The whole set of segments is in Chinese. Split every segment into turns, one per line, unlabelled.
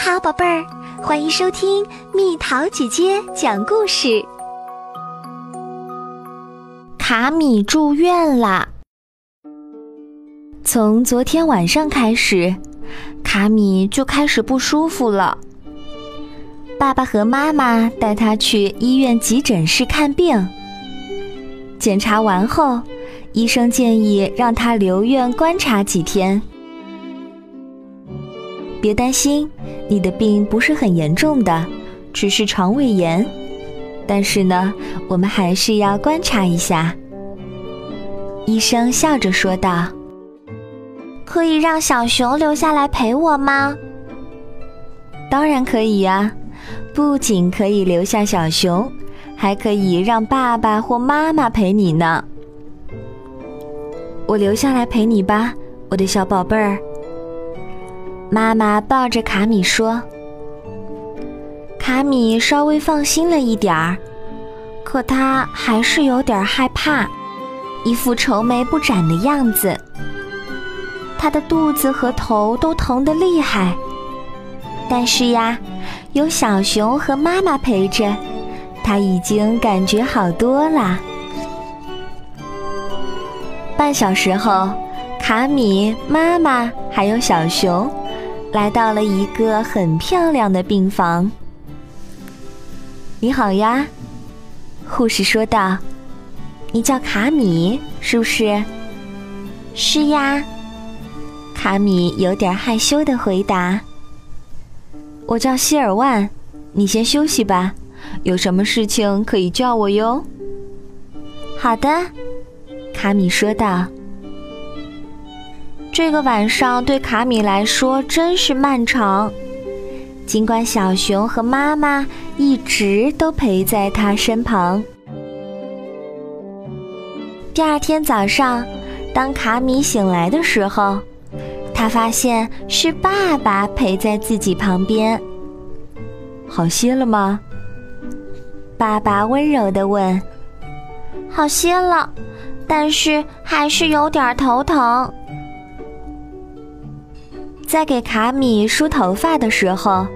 好，宝贝儿，欢迎收听蜜桃姐姐讲故事。
卡米住院啦！从昨天晚上开始，卡米就开始不舒服了。爸爸和妈妈带他去医院急诊室看病。检查完后，医生建议让他留院观察几天。别担心，你的病不是很严重的，只是肠胃炎。但是呢，我们还是要观察一下。医生笑着说道：“
可以让小熊留下来陪我吗？”“
当然可以呀，不仅可以留下小熊，还可以让爸爸或妈妈陪你呢。”“我留下来陪你吧，我的小宝贝儿。”妈妈抱着卡米说：“卡米稍微放心了一点儿，可他还是有点害怕，一副愁眉不展的样子。他的肚子和头都疼得厉害。但是呀，有小熊和妈妈陪着，他已经感觉好多了。半小时后，卡米、妈妈还有小熊。”来到了一个很漂亮的病房。你好呀，护士说道。你叫卡米是不是？
是呀，
卡米有点害羞的回答。我叫希尔万，你先休息吧，有什么事情可以叫我哟。
好的，
卡米说道。这个晚上对卡米来说真是漫长，尽管小熊和妈妈一直都陪在他身旁。第二天早上，当卡米醒来的时候，他发现是爸爸陪在自己旁边。好些了吗？爸爸温柔地问。
好些了，但是还是有点头疼。
在给卡米梳头发的时候，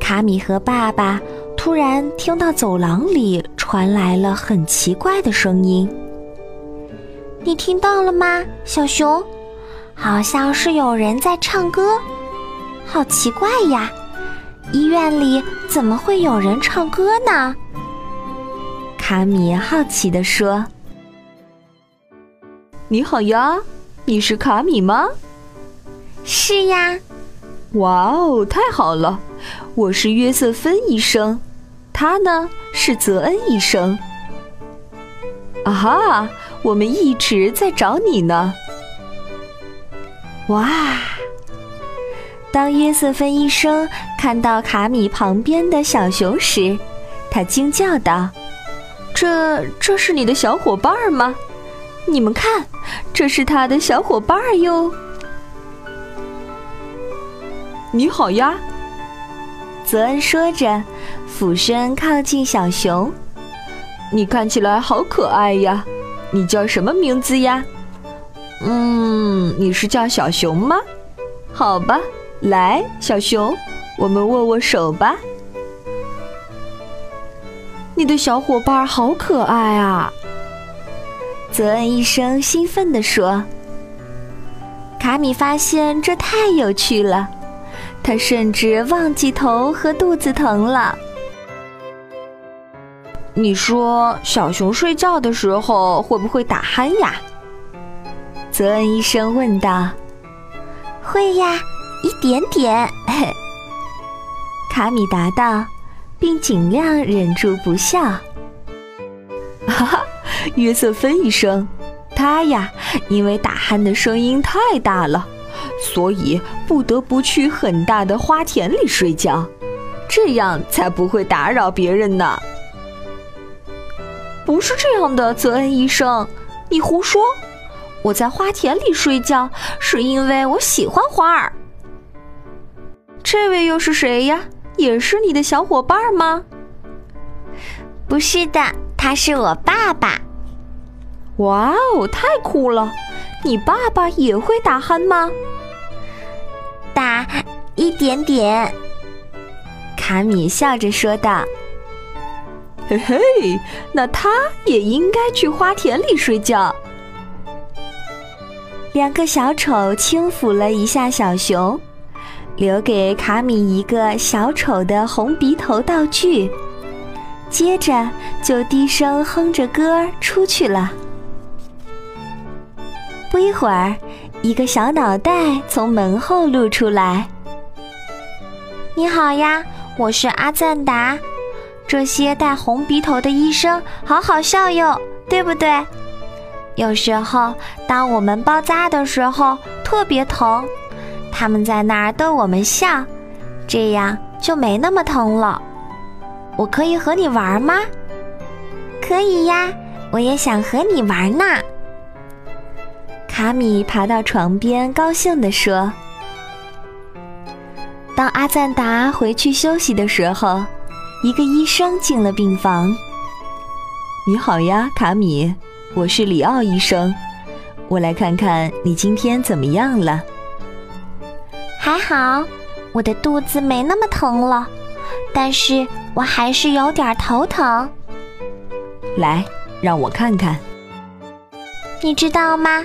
卡米和爸爸突然听到走廊里传来了很奇怪的声音。
你听到了吗，小熊？好像是有人在唱歌，好奇怪呀！医院里怎么会有人唱歌呢？
卡米好奇地说：“
你好呀，你是卡米吗？”
是呀，
哇哦，太好了！我是约瑟芬医生，他呢是泽恩医生。啊哈，我们一直在找你呢。
哇！当约瑟芬医生看到卡米旁边的小熊时，他惊叫道：“
这这是你的小伙伴吗？你们看，这是他的小伙伴哟。”你好呀，
泽恩说着，俯身靠近小熊。
你看起来好可爱呀，你叫什么名字呀？嗯，你是叫小熊吗？好吧，来，小熊，我们握握手吧。你的小伙伴好可爱啊！
泽恩医生兴奋地说。卡米发现这太有趣了。他甚至忘记头和肚子疼了。
你说小熊睡觉的时候会不会打鼾呀？
泽恩医生问道。
会呀，一点点。
卡米答道，并尽量忍住不笑。
哈哈，约瑟芬医生，他呀，因为打鼾的声音太大了。所以不得不去很大的花田里睡觉，这样才不会打扰别人呢。不是这样的，泽恩医生，你胡说！我在花田里睡觉是因为我喜欢花儿。这位又是谁呀？也是你的小伙伴吗？
不是的，他是我爸爸。
哇哦，太酷了！你爸爸也会打鼾吗？
打一点点，
卡米笑着说道：“
嘿嘿，那他也应该去花田里睡觉。”
两个小丑轻抚了一下小熊，留给卡米一个小丑的红鼻头道具，接着就低声哼着歌出去了。不一会儿，一个小脑袋从门后露出来。
“你好呀，我是阿赞达。这些戴红鼻头的医生好好笑哟，对不对？”有时候，当我们包扎的时候特别疼，他们在那儿逗我们笑，这样就没那么疼了。我可以和你玩吗？
可以呀，我也想和你玩呢。卡米爬到床边，高兴地说：“当阿赞达回去休息的时候，一个医生进了病房。
你好呀，卡米。”我是里奥医生，我来看看你今天怎么样了。
还好，我的肚子没那么疼了，但是我还是有点头疼。
来，让我看看。
你知道吗？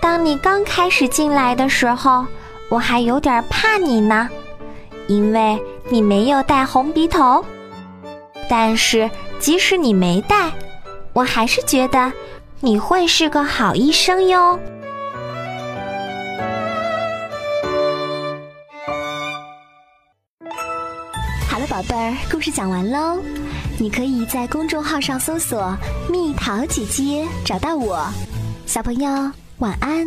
当你刚开始进来的时候，我还有点怕你呢，因为你没有戴红鼻头。但是即使你没戴，我还是觉得。你会是个好医生哟。
好了，宝贝儿，故事讲完喽。你可以在公众号上搜索“蜜桃姐姐”，找到我。小朋友，晚安。